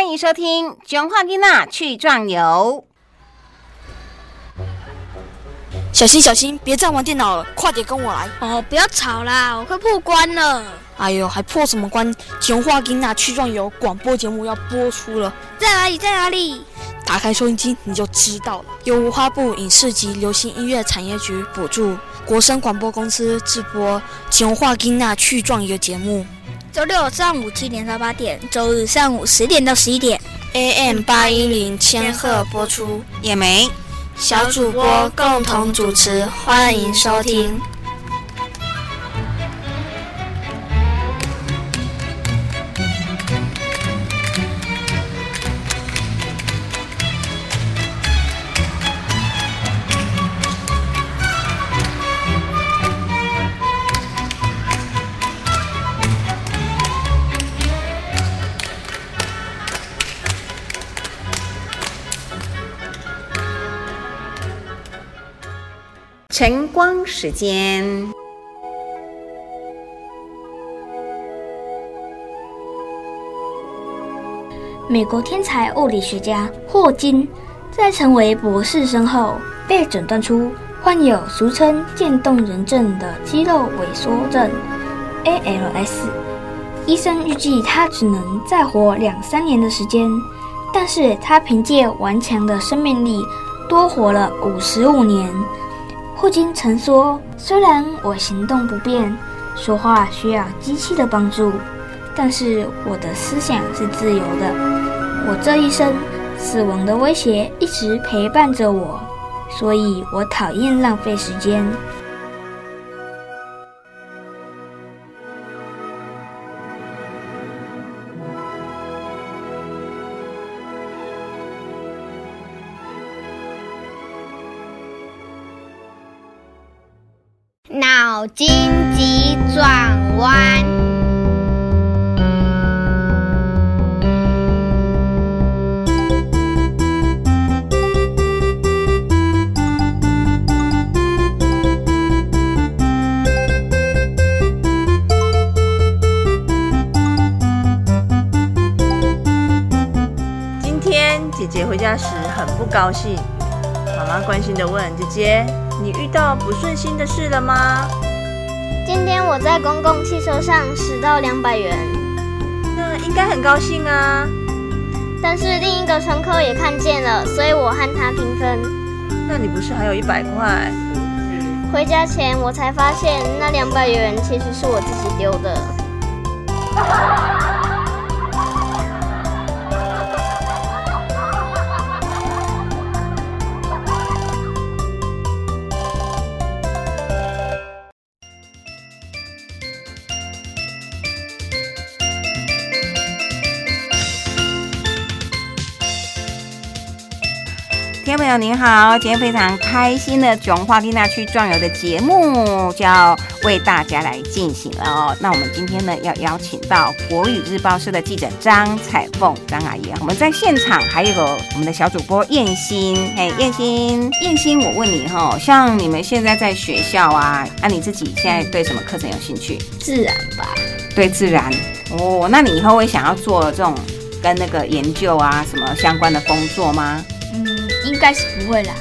欢迎收听《囧话囡娜去壮游》。小心小心，别再玩电脑了，快点跟我来！哦，不要吵啦，我快破关了。哎呦，还破什么关？《囧话囡娜去壮游》广播节目要播出了，在哪里？在哪里？打开收音机你就知道了。由文化部影视及流行音乐产业局补助，国声广播公司制播《囧话囡娜去壮游》节目。周六上午七点到八点，周日上午十点到十一点，AM 八一零千赫播出。也没小主播共同主持，欢迎收听。晨光时间，美国天才物理学家霍金在成为博士生后，被诊断出患有俗称渐冻人症的肌肉萎缩症 （ALS）。医生预计他只能再活两三年的时间，但是他凭借顽强的生命力，多活了五十五年。霍金曾说：“虽然我行动不便，说话需要机器的帮助，但是我的思想是自由的。我这一生，死亡的威胁一直陪伴着我，所以我讨厌浪费时间。”脑筋急转弯。今天姐姐回家时很不高兴，妈妈关心的问姐姐。你遇到不顺心的事了吗？今天我在公共汽车上拾到两百元，那应该很高兴啊。但是另一个乘客也看见了，所以我和他平分。那你不是还有一百块？回家前我才发现，那两百元其实是我自己丢的。听众朋友您好，今天非常开心的囧话丽娜去壮游的节目就要为大家来进行了哦。那我们今天呢要邀请到国语日报社的记者张彩凤张阿姨，我们在现场还有我们的小主播燕心，嘿燕心燕心，我问你哈，像你们现在在学校啊，那你自己现在对什么课程有兴趣？自然吧，对自然哦。那你以后会想要做这种跟那个研究啊什么相关的工作吗？应该是不会啦。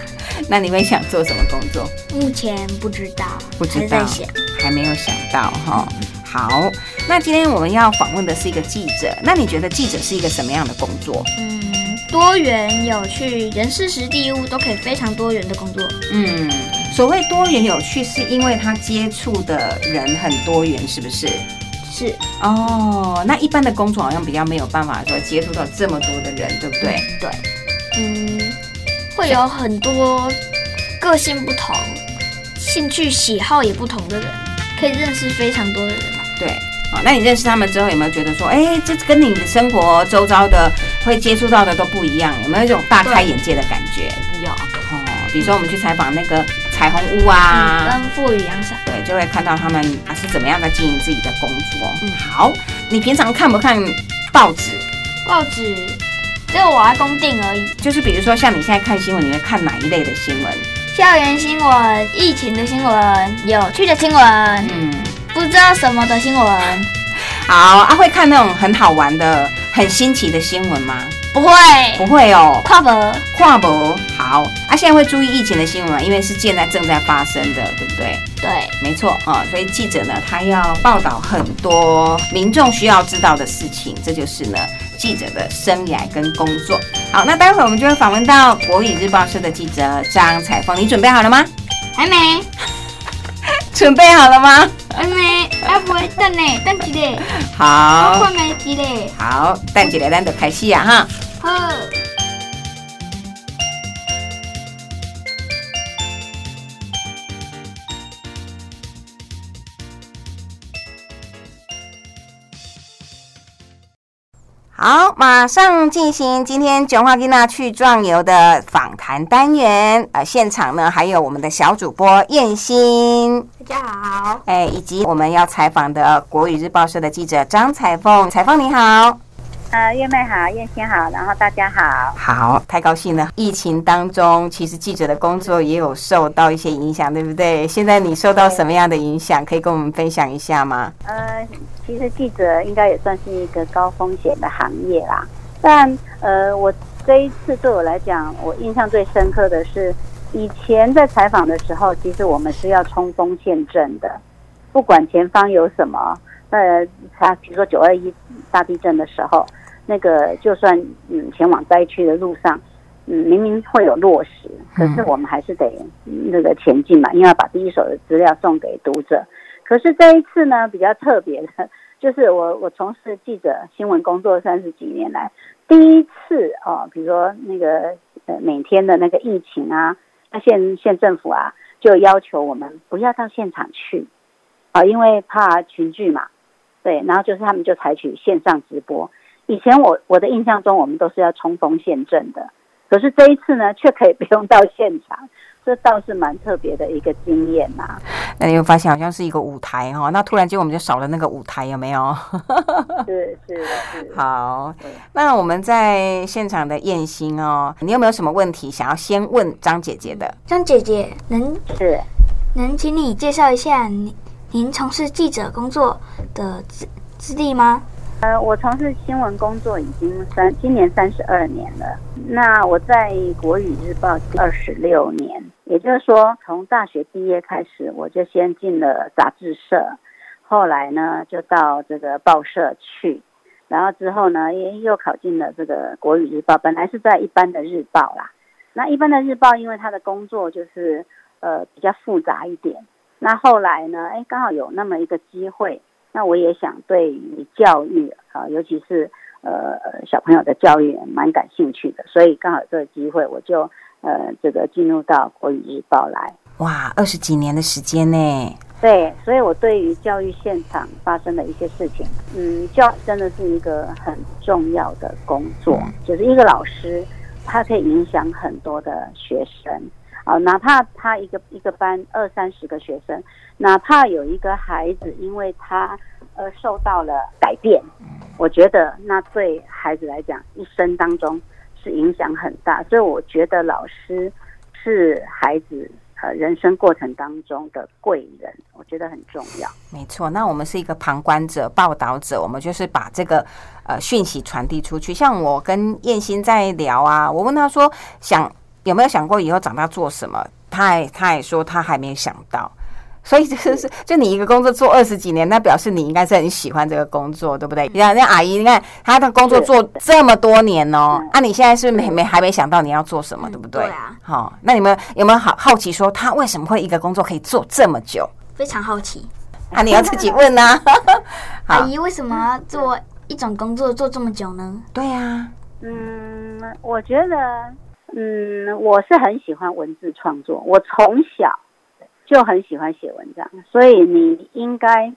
那你会想做什么工作？目前不知道，不知道，想，还没有想到哈。好，那今天我们要访问的是一个记者。那你觉得记者是一个什么样的工作？嗯，多元有趣，人事实地物都可以非常多元的工作。嗯，所谓多元有趣，是因为他接触的人很多元，是不是？是。哦，那一般的工作好像比较没有办法说接触到这么多的人，对不对？对。嗯。会有很多个性不同、兴趣喜好也不同的人，可以认识非常多的人。对，啊，那你认识他们之后，有没有觉得说，哎，这跟你的生活周遭的会接触到的都不一样？有没有一种大开眼界的感觉？有。哦，比如说我们去采访那个彩虹屋啊，跟富余阳伞，对，就会看到他们啊是怎么样在经营自己的工作。嗯，好，你平常看不看报纸？报纸。只有我阿公定而已。就是比如说，像你现在看新闻，你会看哪一类的新闻？校园新闻、疫情的新闻、有趣的新闻，嗯，不知道什么的新闻。好啊，会看那种很好玩的很新奇的新闻吗？不会，不会哦，跨博跨博好啊，现在会注意疫情的新闻吗？因为是现在正在发生的，对不对？对，没错啊，所以记者呢，他要报道很多民众需要知道的事情，这就是呢记者的生涯跟工作。好，那待会我们就会访问到国语日报社的记者张彩凤，你准备好了吗？还没，准备好了吗？还没，还不会等呢，等一个，我 好看没一个，好，等一下咱就开始啊哈。好。好，马上进行今天九化金娜去壮游的访谈单元。呃，现场呢还有我们的小主播燕欣，大家好，哎，以及我们要采访的国语日报社的记者张彩凤。彩凤你好，呃，月妹好，燕青好，然后大家好。好，太高兴了。疫情当中，其实记者的工作也有受到一些影响，对不对？现在你受到什么样的影响？可以跟我们分享一下吗？呃，其实记者应该也算是一个高风险的行业啦，但呃，我这一次对我来讲，我印象最深刻的是，以前在采访的时候，其实我们是要冲锋陷阵的，不管前方有什么，呃，他比如说九二一大地震的时候，那个就算嗯前往灾区的路上，嗯明明会有落实，可是我们还是得嗯那个前进嘛，因为要把第一手的资料送给读者。可是这一次呢，比较特别的，就是我 我从事记者新闻工作三十几年来，第一次哦，比如说那个呃每天的那个疫情啊，那县县政府啊就要求我们不要到现场去啊，因为怕群聚嘛，对，然后就是他们就采取线上直播。以前我我的印象中，我们都是要冲锋陷阵的，可是这一次呢，却可以 不用到现场，这倒是蛮特别的一个经验呐、那你会发现好像是一个舞台哈、那突然间我们就少了那个舞台，有没有？是是是，好，那我们在现场的燕心哦，你有没有什么问题想要先问张姐姐的？张姐姐，能是。能请你介绍一下您您从事记者工作的资资历吗？呃，我从事新闻工作已经三，今年三十二年了。那我在国语日报二十六年，也就是说，从大学毕业开始，我就先进了杂志社，后来呢就到这个报社去，然后之后呢也又考进了这个国语日报，本来是在一般的日报啦。那一般的日报，因为他的工作就是呃比较复杂一点，那后来呢，哎，刚好有那么一个机会。那我也想对于教育啊，尤其是呃小朋友的教育蛮感兴趣的，所以刚好这个机会，我就呃这个进入到国语日报来。哇，二十几年的时间呢？对，所以我对于教育现场发生的一些事情，嗯，教真的是一个很重要的工作，就是一个老师，他可以影响很多的学生。啊，哪怕他一个一个班二三十个学生，哪怕有一个孩子因为他呃受到了改变，我觉得那对孩子来讲一生当中是影响很大。所以我觉得老师是孩子呃人生过程当中的贵人，我觉得很重要。没错，那我们是一个旁观者、报道者，我们就是把这个呃讯息传递出去。像我跟燕心在聊啊，我问他说想有没有想过以后长大做什么，他也他也说他还没想到。所以就是，就你一个工作做二十几年，那表示你应该是很喜欢这个工作，对不对？你看那阿姨，你看她的工作做这么多年哦，啊，你现在是没没还没想到你要做什么，对不对？对啊。好，那你们有没有好好奇说，他为什么会一个工作可以做这么久？非常好奇，啊，你要自己问呐、好阿姨为什么要做一种工作做这么久呢？对呀、嗯，我觉得，嗯，我是很喜欢文字创作，我从小就很喜欢写文章，所以你应该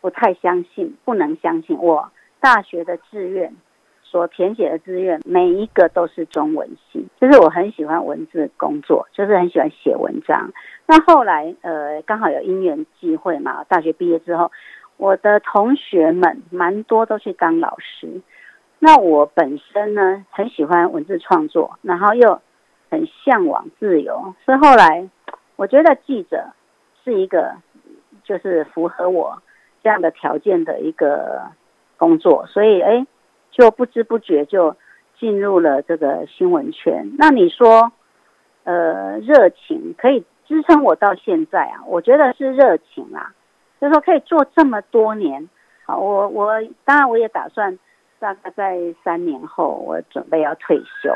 不太相信，不能相信我大学的志愿所填写的志愿，每一个都是中文系，就是我很喜欢文字工作，就是很喜欢写文章。那后来，呃，刚好有因缘际会嘛，大学毕业之后，我的同学们蛮多都去当老师。那我本身呢，很喜欢文字创作，然后又很向往自由，所以后来我觉得记者是一个就是符合我这样的条件的一个工作，所以哎，就不知不觉就进入了这个新闻圈。那你说，呃，热情可以支撑我到现在啊？我觉得是热情啊，就是说可以做这么多年。好，我我当然我也打算大概在三年后，我准备要退休。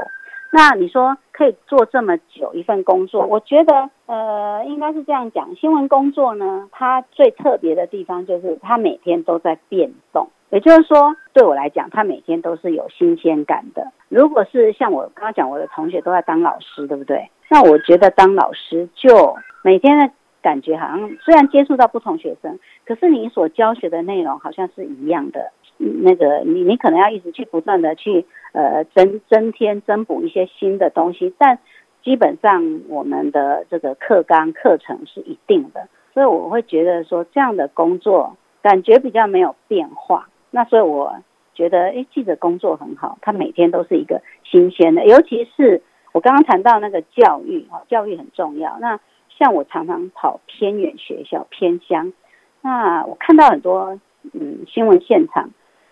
那你说可以做这么久一份工作，我觉得呃应该是这样讲，新闻工作呢，它最特别的地方就是它每天都在变动，也就是说对我来讲，它每天都是有新鲜感的。如果是像我刚刚讲，我的同学都在当老师，对不对？那我觉得当老师就每天的感觉好像虽然接触到不同学生，可是你所教学的内容好像是一样的。那个你你可能要一直去不断的去呃增增添增补一些新的东西，但基本上我们的这个课纲课程是一定的，所以我会觉得说这样的工作感觉比较没有变化。那所以我觉得哎，记者工作很好，他每天都是一个新鲜的，尤其是我刚刚谈到那个教育啊，教育很重要。那像我常常跑偏远学校偏乡，那我看到很多嗯新闻现场。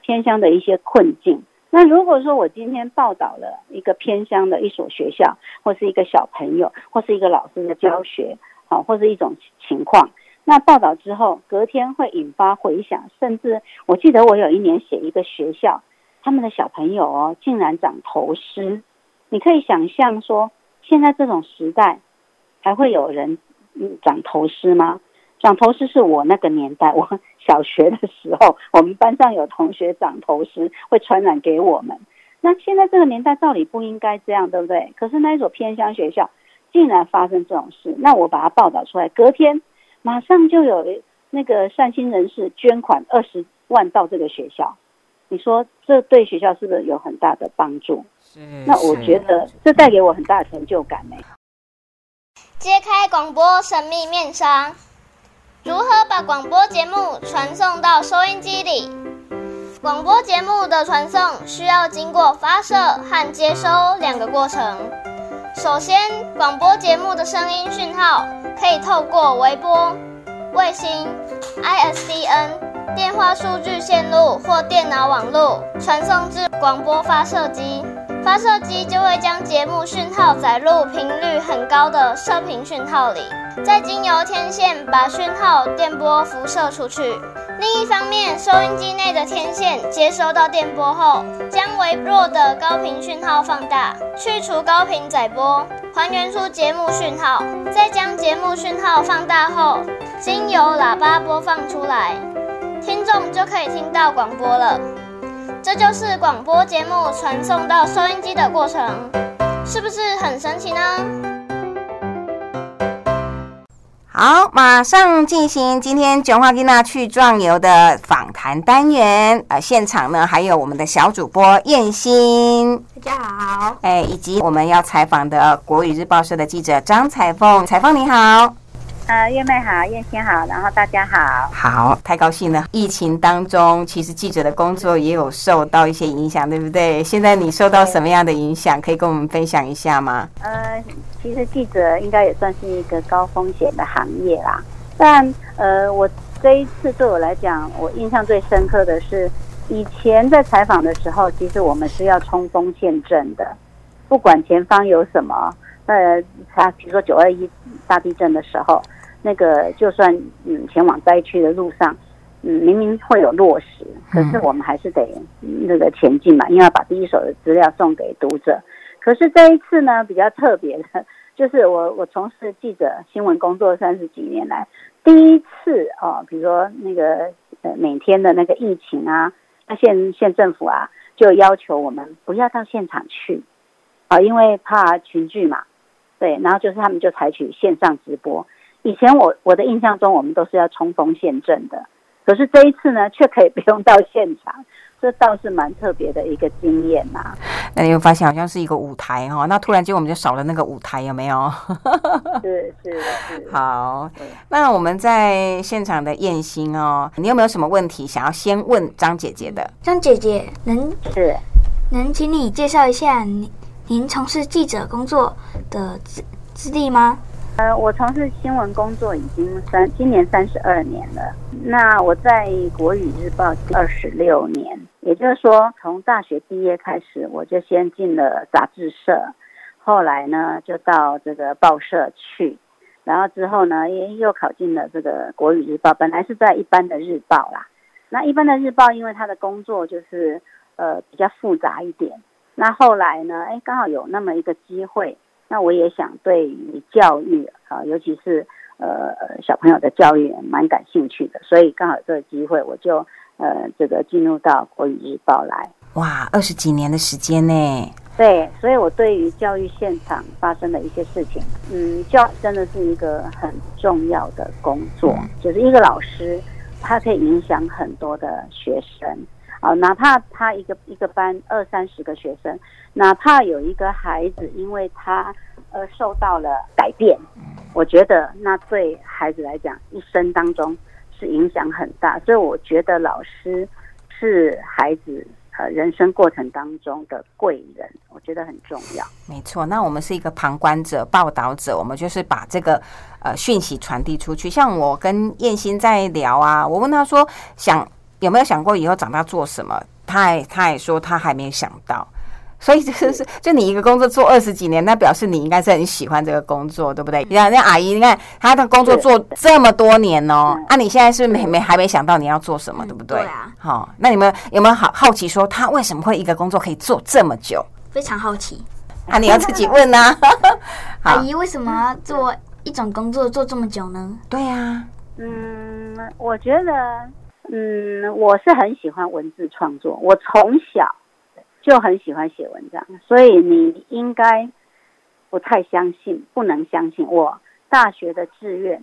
偏乡的一些困境。那如果说我今天报道了一个偏乡的一所学校，或是一个小朋友，或是一个老师的教学，好，或是一种情况，那报道之后，隔天会引发回响，甚至我记得我有一年写一个学校，他们的小朋友哦，竟然长头虱。你可以想象说，现在这种时代，还会有人嗯长头虱吗？长头虱是我那个年代，我小学的时候，我们班上有同学长头虱，会传染给我们。那现在这个年代，照理不应该这样，对不对？可是那一所偏乡学校竟然发生这种事，那我把它报道出来，隔天马上就有那个善心人士捐款二十万到这个学校。你说这对学校是不是有很大的帮助？那我觉得这带给我很大的成就感呢。揭开广播神秘面纱。如何把广播节目传送到收音机里？广播节目的传送需要经过发射和接收两个过程。首先，广播节目的声音讯号可以透过微波、卫星、ISDN、电话数据线路或电脑网络传送至广播发射机。发射机就会将节目讯号载入频率很高的射频讯号里，再经由天线把讯号电波辐射出去。另一方面，收音机内的天线接收到电波后，将微弱的高频讯号放大，去除高频载波，还原出节目讯号。再将节目讯号放大后，经由喇叭播放出来，听众就可以听到广播了。这就是广播节目传送到收音机的过程，是不是很神奇呢？好，马上进行今天九华吉娜去壮游的访谈单元。呃，现场呢还有我们的小主播燕欣，大家好。哎，以及我们要采访的国语日报社的记者张彩凤，彩凤你好。呃，月妹好，燕青好，然后大家好，好，太高兴了。疫情当中，其实记者的工作也有受到一些影响，对不对？现在你受到什么样的影响？可以跟我们分享一下吗？呃，其实记者应该也算是一个高风险的行业啦。但呃，我这一次对我来讲，我印象最深刻的是，以前在采访的时候，其实我们是要冲锋陷阵的，不管前方有什么，呃，他比如说九二一大地震的时候。那个就算嗯前往灾区的路上，嗯明明会有落实，可是我们还是得那个前进嘛，因为要把第一手的资料送给读者。可是这一次呢，比较特别的，就是我我从事记者新闻工作三十几年来，第一次哦，比如说那个呃每天的那个疫情啊，那县县政府啊就要求我们不要到现场去啊，因为怕群聚嘛，对，然后就是他们就采取线上直播。以前我我的印象中，我们都是要冲锋陷阵的，可是这一次呢，却可以不用到现场，这倒是蛮特别的一个经验呐。那你会发现好像是一个舞台哈，那突然间我们就少了那个舞台，有没有？是 是是。好，那我们在现场的燕心哦，你有没有什么问题想要先问张姐姐的？张姐姐，能是能请你介绍一下您您从事记者工作的资资历吗？呃，我从事新闻工作已经三今年三十二年了。那我在国语日报二十六年，也就是说，从大学毕业开始，我就先进了杂志社，后来呢就到这个报社去，然后之后呢又又考进了这个国语日报，本来是在一般的日报啦。那一般的日报，因为他的工作就是呃比较复杂一点。那后来呢，哎，刚好有那么一个机会，那我也想对于教育啊，尤其是呃小朋友的教育蛮感兴趣的，所以刚好这个机会，我就呃这个进入到国语日报来。哇，二十几年的时间呢？对，所以我对于教育现场发生的一些事情，嗯，教真的是一个很重要的工作，就是一个老师。他可以影响很多的学生啊，哪怕他一个一个班二三十个学生，哪怕有一个孩子因为他而受到了改变，我觉得那对孩子来讲一生当中是影响很大，所以我觉得老师是孩子。呃，人生过程当中的贵人，我觉得很重要。没错，那我们是一个旁观者、报道者，我们就是把这个呃讯息传递出去。像我跟燕心在聊啊，我问他说，想有没有想过以后长大做什么？他也他也说他还没想到。所以就是，就你一个工作做二十几年，那表示你应该是很喜欢这个工作，对不对？你看那阿姨，你看她的工作做这么多年哦，啊，你现在是没没还没想到你要做什么，对不对？对啊。好，那你们有没有好好奇说，他为什么会一个工作可以做这么久？非常好奇。啊，你要自己问 呐。阿姨为什么做一种工作做这么久呢？对呀。嗯，我觉得，嗯，我是很喜欢文字创作，我从小。就很喜欢写文章，所以你应该不太相信，不能相信我大学的志愿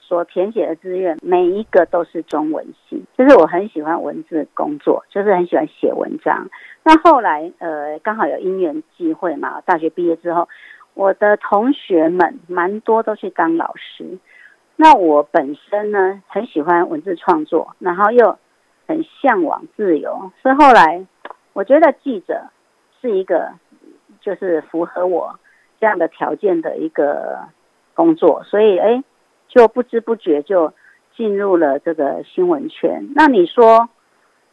所填写的志愿，每一个都是中文系。就是我很喜欢文字工作，就是很喜欢写文章。那后来呃，刚好有因缘际会嘛，大学毕业之后，我的同学们蛮多都去当老师。那我本身呢，很喜欢文字创作，然后又很向往自由，所以后来。我觉得记者是一个，就是符合我这样的条件的一个工作，所以哎，就不知不觉就进入了这个新闻圈。那你说，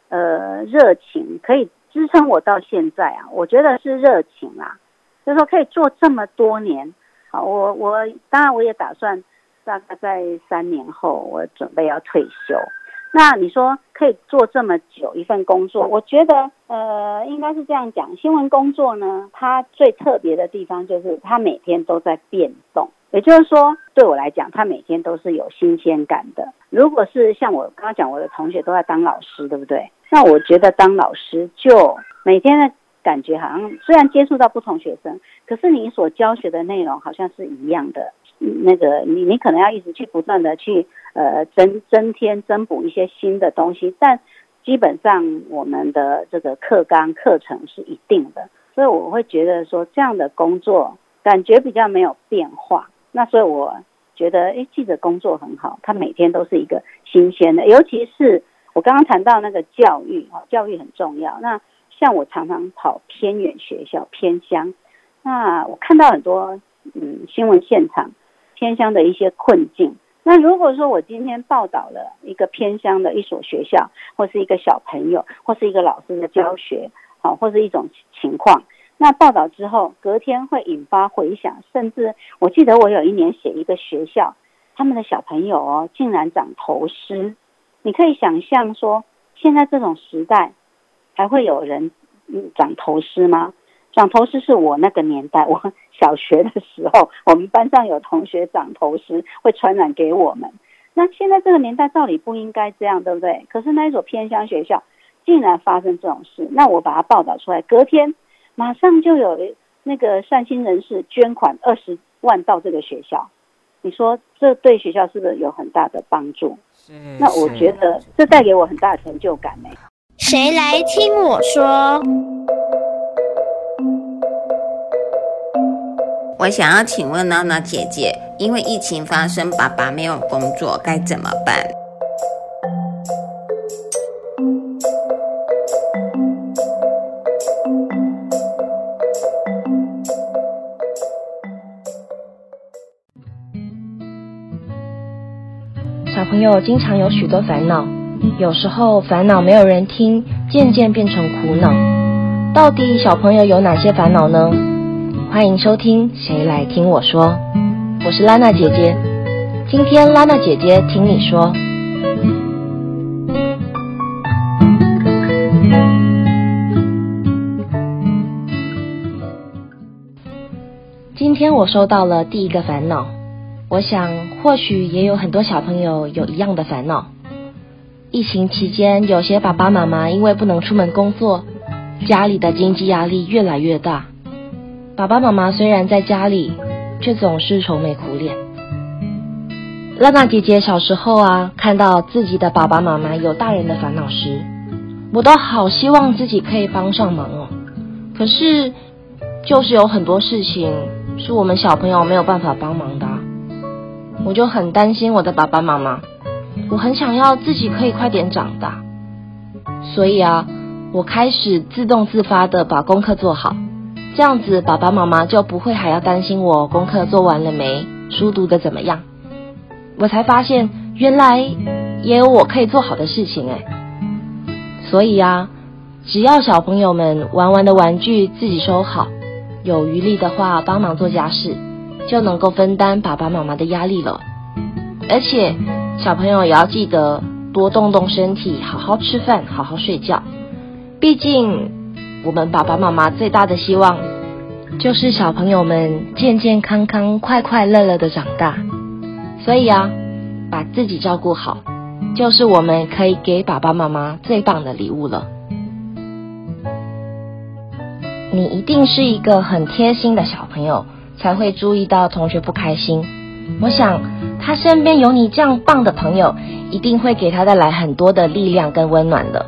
呃，热情可以支撑我到现在啊？我觉得是热情啦，就是说可以做这么多年。好，我我当然我也打算大概在三年后，我准备要退休。那你说可以做这么久一份工作，我觉得呃应该是这样讲，新闻工作呢，它最特别的地方就是它每天都在变动，也就是说对我来讲，它每天都是有新鲜感的。如果是像我刚刚讲，我的同学都在当老师，对不对？那我觉得当老师就每天的感觉好像虽然接触到不同学生，可是你所教学的内容好像是一样的。那个你你可能要一直去不断的去呃增增添增补一些新的东西，但基本上我们的这个课纲课程是一定的，所以我会觉得说这样的工作感觉比较没有变化。那所以我觉得哎记者工作很好，他每天都是一个新鲜的，尤其是我刚刚谈到那个教育啊，教育很重要。那像我常常跑偏远学校偏乡，那我看到很多嗯新闻现场。偏乡的一些困境。那如果说我今天报道了一个偏乡的一所学校，或是一个小朋友，或是一个老师的教学，好，或是一种情况，那报道之后，隔天会引发回响，甚至我记得我有一年写一个学校，他们的小朋友哦，竟然长头虱。你可以想象说，现在这种时代，还会有人嗯长头虱吗？长头虱是我那个年代，我小学的时候，我们班上有同学长头虱，会传染给我们。那现在这个年代，照理不应该这样，对不对？可是那一所偏乡学校竟然发生这种事，那我把它报道出来，隔天马上就有那个善心人士捐款二十万到这个学校。你说这对学校是不是有很大的帮助？那我觉得这带给我很大的成就感呢。谁来听我说？我想要请问娜娜姐姐，因为疫情发生，爸爸没有工作，该怎么办？小朋友经常有许多烦恼，有时候烦恼没有人听。渐渐变成苦恼。到底小朋友有哪些烦恼呢？欢迎收听《谁来听我说》，我是拉娜姐姐。今天拉娜姐姐听你说。今天我收到了第一个烦恼，我想或许也有很多小朋友有一样的烦恼。疫情期间，有些爸爸妈妈因为不能出门工作，家里的经济压力越来越大。爸爸妈妈虽然在家里，却总是愁眉苦脸。娜娜姐姐小时候啊，看到自己的爸爸妈妈有大人的烦恼时，我都好希望自己可以帮上忙哦。可是，就是有很多事情是我们小朋友没有办法帮忙的，我就很担心我的爸爸妈妈。我很想要自己可以快点长大，所以啊，我开始自动自发的把功课做好，这样子爸爸妈妈就不会还要担心我功课做完了没，书读的怎么样。我才发现原来也有我可以做好的事情哎，所以啊，只要小朋友们玩完的玩具自己收好，有余力的话帮忙做家事，就能够分担爸爸妈妈的压力了，而且。小朋友也要记得多动动身体，好好吃饭，好好睡觉。毕竟，我们爸爸妈妈最大的希望就是小朋友们健健康康、快快乐乐的长大。所以啊，把自己照顾好，就是我们可以给爸爸妈妈最棒的礼物了。你一定是一个很贴心的小朋友，才会注意到同学不开心。我想。他身边有你这样棒的朋友，一定会给他带来很多的力量跟温暖的。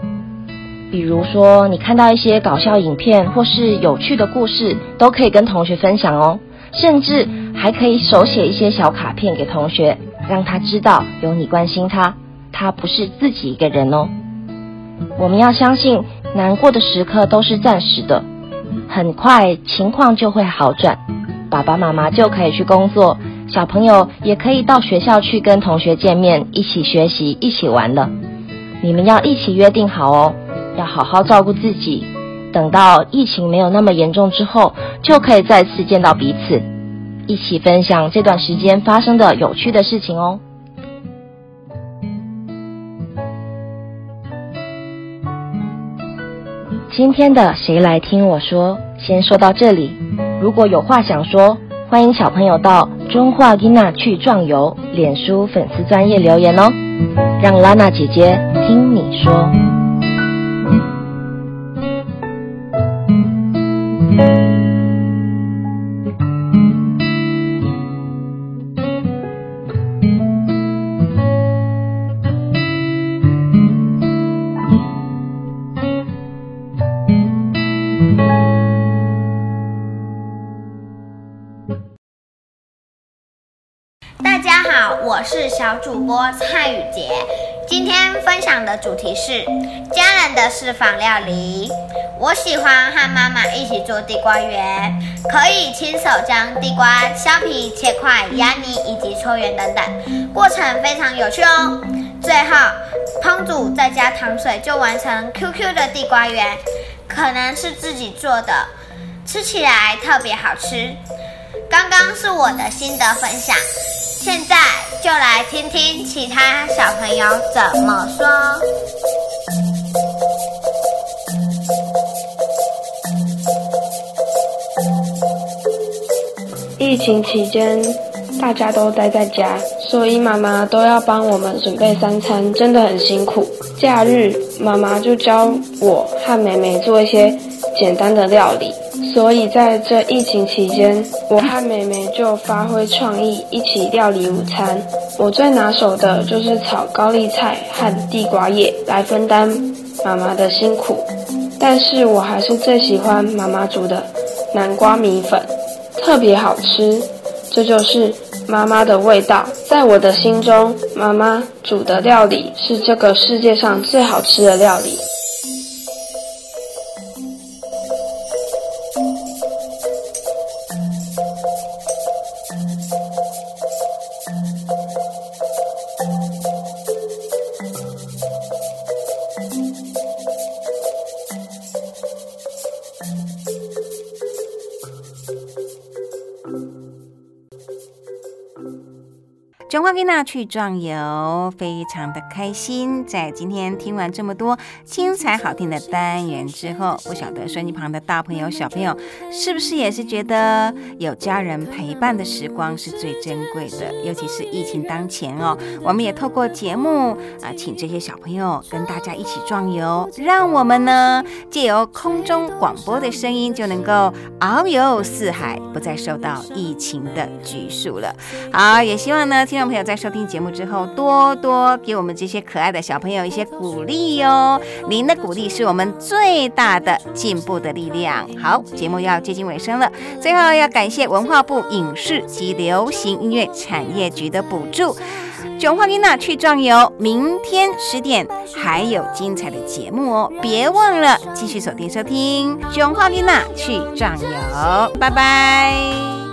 比如说，你看到一些搞笑影片或是有趣的故事，都可以跟同学分享哦。甚至还可以手写一些小卡片给同学，让他知道有你关心他，他不是自己一个人哦。我们要相信，难过的时刻都是暂时的，很快情况就会好转，爸爸妈妈就可以去工作。小朋友也可以到学校去跟同学见面，一起学习，一起玩了。你们要一起约定好哦，要好好照顾自己。等到疫情没有那么严重之后，就可以再次见到彼此，一起分享这段时间发生的有趣的事情哦。今天的谁来听我说，先说到这里。如果有话想说。欢迎小朋友到中华吉娜去壮游，脸书粉丝专业留言哦，让拉娜姐姐听你说。大家好我是小主播蔡雨洁，今天分享的主题是家人的私房料理。我喜欢和妈妈一起做地瓜圆，可以亲手将地瓜削皮、切块、压泥以及搓圆等等，过程非常有趣哦。最后烹煮再加糖水就完成 QQ 的地瓜圆，可能是自己做的，吃起来特别好吃。刚刚是我的心得分享。现在就来听听其他小朋友怎么说。疫情期间，大家都待在家，所以妈妈都要帮我们准备三餐，真的很辛苦。假日，妈妈就教我和妹妹做一些简单的料理。所以在这疫情期间，我和妹妹就发挥创意，一起料理午餐。我最拿手的就是炒高丽菜和地瓜叶，来分担妈妈的辛苦。但是我还是最喜欢妈妈煮的南瓜米粉，特别好吃。这就是妈妈的味道，在我的心中，妈妈煮的料理是这个世界上最好吃的料理。囡娜去壮游，非常的开心。在今天听完这么多精彩好听的单元之后，不晓得收音旁的大朋友、小朋友是不是也是觉得有家人陪伴的时光是最珍贵的？尤其是疫情当前哦，我们也透过节目啊，请这些小朋友跟大家一起壮游，让我们呢借由空中广播的声音，就能够遨游四海，不再受到疫情的拘束了。好，也希望呢，听众朋友在收听节目之后，多多给我们这些可爱的小朋友一些鼓励哟。您的鼓励是我们最大的进步的力量。好，节目要接近尾声了，最后要感谢文化部影视及流行音乐产业局的补助。囧话妮娜去壮游，明天十点还有精彩的节目哦，别忘了继续锁定收听囧话妮娜去壮游，拜拜。